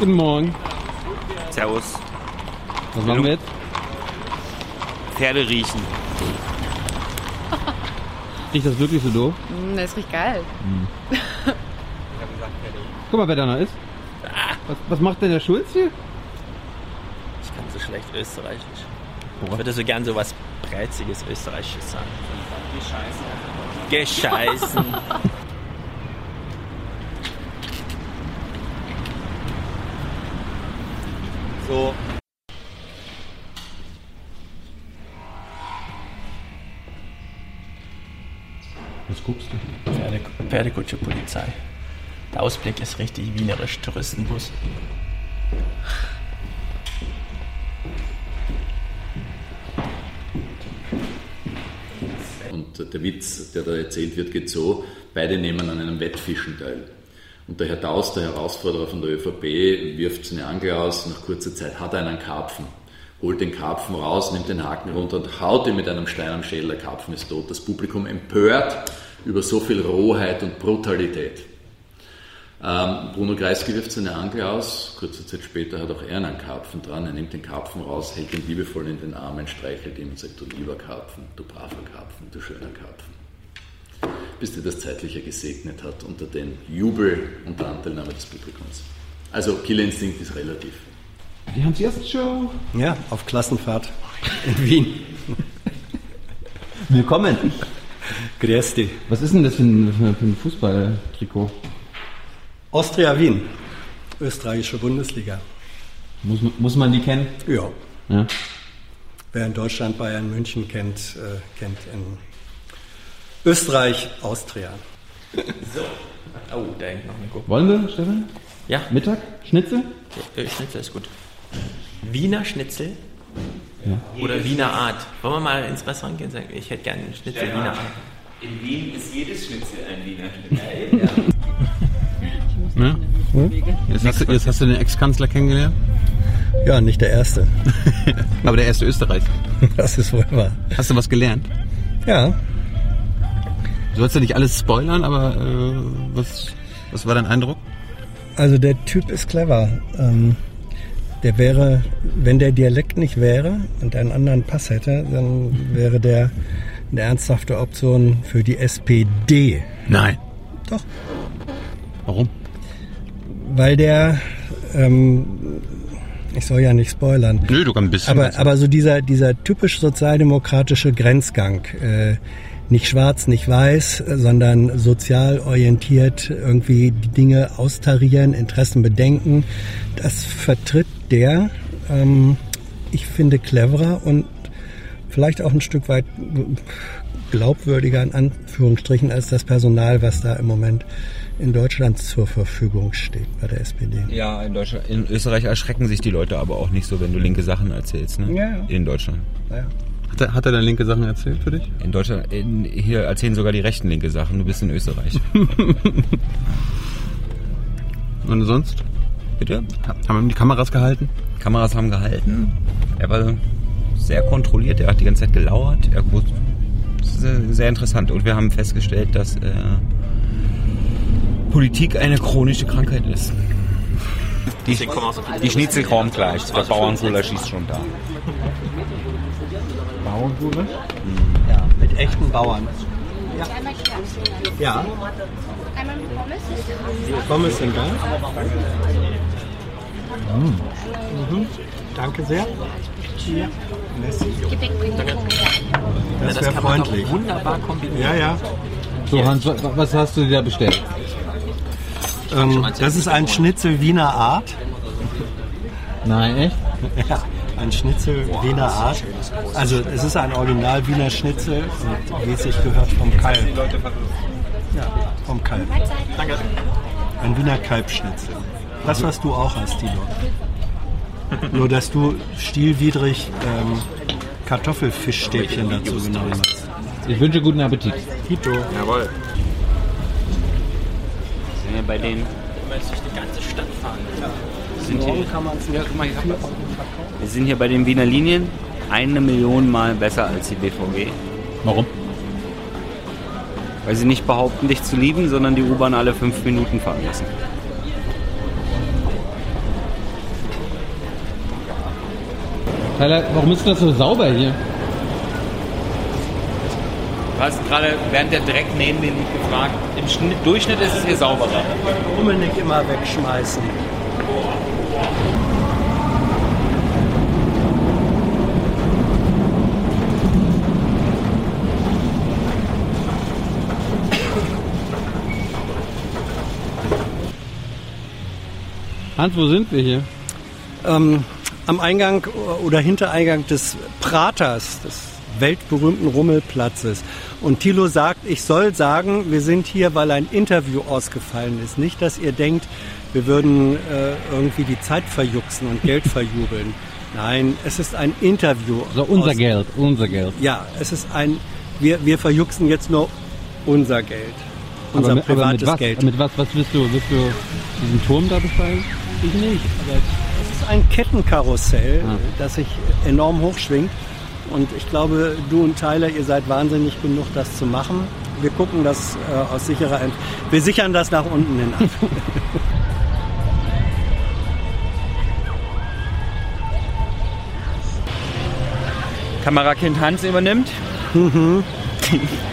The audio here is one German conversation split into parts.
Guten Morgen. Servus. Was machen wir jetzt? Pferde riechen. Riecht das wirklich so doof? Mm, Das riecht geil. Guck mal, wer da noch ist. Was, was macht denn der Schulz hier? Ich kann so schlecht Österreichisch. Ich würde so gern so was Breiziges Österreichisches sagen. Gescheißen. so. Was guckst du? Pferde, Pferdekutsche Polizei. Der Ausblick ist richtig wienerisch, Touristenbus. Und der Witz, der da erzählt wird, geht so, beide nehmen an einem Wettfischen teil. Und der Herr Daus, der Herausforderer von der ÖVP, wirft seine Angel aus, nach kurzer Zeit hat er einen Karpfen, holt den Karpfen raus, nimmt den Haken runter und haut ihn mit einem Stein am Schädel, der Karpfen ist tot. Das Publikum empört über so viel Rohheit und Brutalität. Ähm, Bruno Kreisky wirft seine Angel aus, kurze Zeit später hat auch er einen Karpfen dran, er nimmt den Karpfen raus, hält ihn liebevoll in den Armen, streichelt ihn und sagt, du lieber Karpfen, du braver Karpfen, du schöner Karpfen. Bis dir das Zeitliche gesegnet hat unter den Jubel und der Anteilnahme des Publikums. Also Killerinstinkt ist relativ. Die Hans-Erst-Show. Ja, auf Klassenfahrt in Wien. Willkommen. Grüß dich. Was ist denn das für ein, für ein Fußballtrikot? Austria Wien, österreichische Bundesliga. Muss, man- muss man die kennen? Ja, Ja. wer in Deutschland Bayern München kennt, äh, kennt in Österreich Austria. Oh, da hängt noch eine Gurke. Wollen wir, Stefan? Ja, Mittag? Schnitzel? äh, Schnitzel ist gut. Wiener Schnitzel Ja. oder Wiener Art. Wollen wir mal ins Restaurant gehen und sagen, ich hätte gerne einen Schnitzel Wiener Art. In Wien ist jedes Schnitzel ein Wiener Schnitzel. Ja. Jetzt, hast du, jetzt hast du den Ex-Kanzler kennengelernt? Ja, nicht der erste. Aber der erste Österreich. Das ist wohl wahr. Hast du was gelernt? Ja, Du sollst ja nicht alles spoilern, aber äh, was, was war dein Eindruck? also der Typ ist clever. Ähm, der wäre, wenn der Dialekt nicht wäre und einen anderen Pass hätte, dann wäre der eine ernsthafte Option für die SPD. Nein. Doch. Warum? Weil der, ähm, ich soll ja nicht spoilern, Nö, du kannst ein bisschen. aber, aber so dieser, dieser typisch sozialdemokratische Grenzgang, äh, nicht schwarz, nicht weiß, sondern sozial orientiert, irgendwie die Dinge austarieren, Interessen bedenken, das vertritt der, ähm, ich finde, cleverer und vielleicht auch ein Stück weit glaubwürdiger in Anführungsstrichen als das Personal, was da im Moment in Deutschland zur Verfügung steht bei der SPD. Ja, in, Deutschland, in Österreich erschrecken sich die Leute aber auch nicht so, wenn du linke Sachen erzählst, ne? Ja, ja. In Deutschland. Naja. Hat er, hat er dann linke Sachen erzählt für dich? In Deutschland, in, hier erzählen sogar die Rechten linke Sachen, du bist in Österreich. Und sonst? Bitte? Haben ihm die Kameras gehalten? Kameras haben gehalten. Er war sehr kontrolliert, er hat die ganze Zeit gelauert. Er wusste, das ist äh, sehr interessant. Und wir haben festgestellt, dass äh, Politik eine chronische Krankheit ist. Die, die Schnitzel kommen gleich. Der Bauerngulasch ist schon da. Bauerngulasch? Ja, mit echten Bauern. Ja. Ja. Pommes sind da. Mhm. Danke sehr. Messi. Das wäre freundlich. Wunderbar kombinieren. Ja, ja. So, Hans, wa- was hast du dir da bestellt? Ähm, das ist ein Schnitzel Wiener Art. Nein, echt? Ja, ein Schnitzel Wiener Art. Also es ist ein Original Wiener Schnitzel, und wie es sich gehört vom Kalb. Ja, vom Kalb. Danke. Ein Wiener Kalbschnitzel. Das, was du auch hast, Tilo. Nur, dass du stilwidrig ähm, Kartoffelfischstäbchen dazu genommen hast. Ich wünsche guten Appetit. Tito. Jawohl wenn ihr bei ja. denen. Wenn man die ganze Stadt fahren. Ja. Sind hier, kann man ja, guck mal, hier wir sind hier bei den Wiener Linien eine Million Mal besser als die BVG. Warum? Weil sie nicht behaupten, dich zu lieben, sondern die U-Bahn alle fünf Minuten fahren lassen. Tyler, warum ist das so sauber hier? Du hast gerade während der Dreck neben mir liegt gefragt, im Schnitt, Durchschnitt ist es hier sauberer. Rummel nicht immer wegschmeißen. Hans, wo sind wir hier? Ähm, am Eingang oder Hintereingang des Praters, des weltberühmten Rummelplatzes. Und Thilo sagt, ich soll sagen, wir sind hier, weil ein Interview ausgefallen ist. Nicht, dass ihr denkt, wir würden äh, irgendwie die Zeit verjuxen und Geld verjubeln. Nein, es ist ein Interview. So unser aus- Geld, unser Geld. Ja, es ist ein, wir, wir verjuxen jetzt nur unser Geld. Unser mit, privates mit was, Geld. Mit was, was willst du? Willst du diesen Turm da besteigen? Ich nicht, aber es ist ein Kettenkarussell, Ah. das sich enorm hochschwingt. Und ich glaube, du und Tyler, ihr seid wahnsinnig genug, das zu machen. Wir gucken das äh, aus sicherer Ent Wir sichern das nach unten hin ab. Kamerakind Hans übernimmt. Die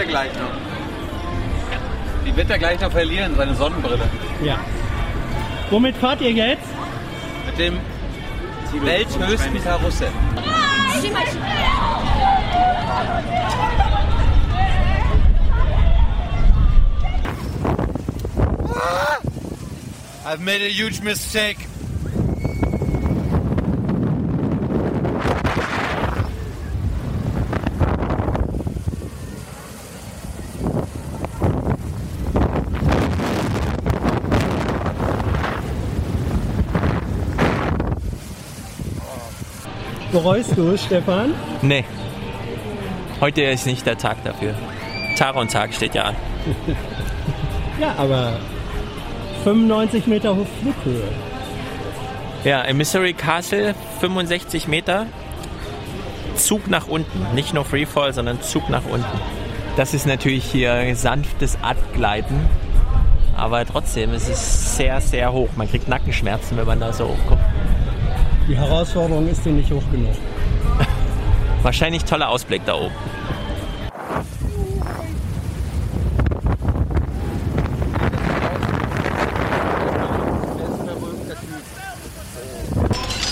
er gleich noch. Die wird er gleich noch verlieren, seine Sonnenbrille. ja. Womit fahrt ihr jetzt? Mit dem welthöchsten Karussell. I've made a huge mistake. Bereust du, Stefan? Nee. Heute ist nicht der Tag dafür. Taron-Tag steht ja an. Ja, aber 95 Meter hoch Flughöhe. Ja, im Missouri Castle 65 Meter. Zug nach unten. Nicht nur Freefall, sondern Zug nach unten. Das ist natürlich hier sanftes Abgleiten. Aber trotzdem, es ist sehr, sehr hoch. Man kriegt Nackenschmerzen, wenn man da so hochkommt. Die Herausforderung ist dir nicht hoch genug. Wahrscheinlich toller Ausblick da oben.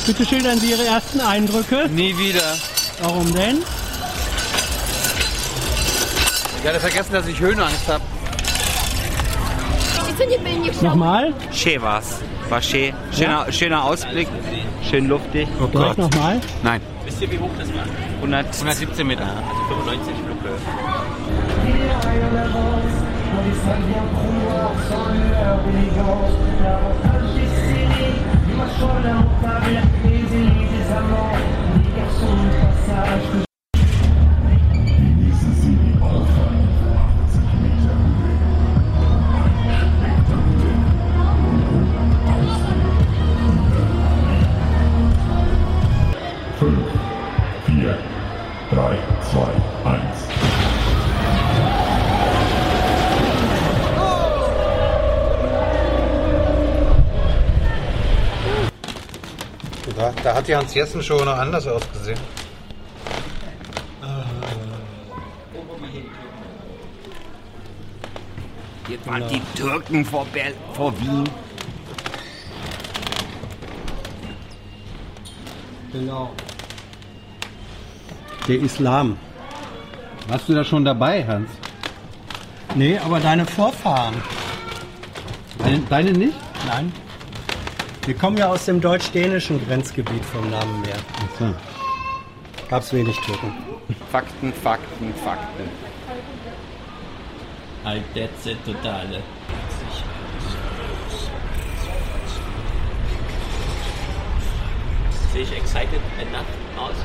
Bitte schildern Sie Ihre ersten Eindrücke. Nie wieder. Warum denn? Ich hatte vergessen, dass ich Höhenangst habe. Nochmal? Schön war's. War schön. Schöner, schöner Ausblick. Schön luftig. Oh Gleich nochmal? Nein. Wisst ihr, wie hoch das war? 100, 117 Meter. Also 95 Flughöhe. Fünf, hat die Hans-Jessen-Show noch anders ausgesehen. Jetzt waren die Türken vor, Ber vor Wien. Genau. Der Islam. Warst du da schon dabei, Hans? Nee, aber deine Vorfahren. Deine, deine nicht? Nein. Wir kommen ja aus dem deutsch-dänischen Grenzgebiet vom Namen her. So. Gab's wenig Türken. Fakten, Fakten, Fakten. Altdetze totale. Sehe ich excited enough aus?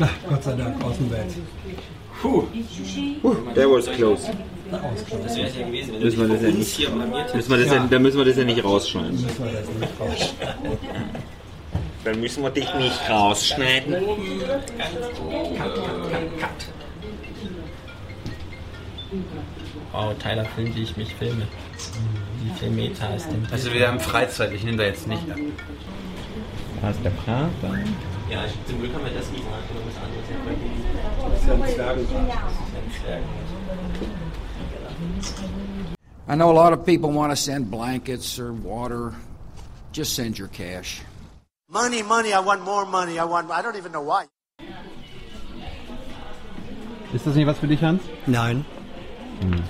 Ach, Gott sei Dank, Außenwelt. Puh. That was close. Das wäre es ja gewesen, wenn Müssen wir das ja nicht, müssen wir das ja, da müssen wir das ja nicht rausschneiden. Müssen wir das nicht rausschneiden. Dann müssen wir dich nicht rausschneiden. Wow, Tyler filmt, wie ich mich filme. Wie viel Meter ist denn? Also wir haben Freizeit, ich nehme da jetzt nicht ab. Da ist der Prater. Ja, zum Glück haben wir das nicht. Was anderes Das ist ja ein Zwergenrad. I know a lot of people want to send blankets or water. Just send your cash. Money, money, I want more money. I want I don't even know why. Ist das nicht was für dich, Hans? Nein. Hm.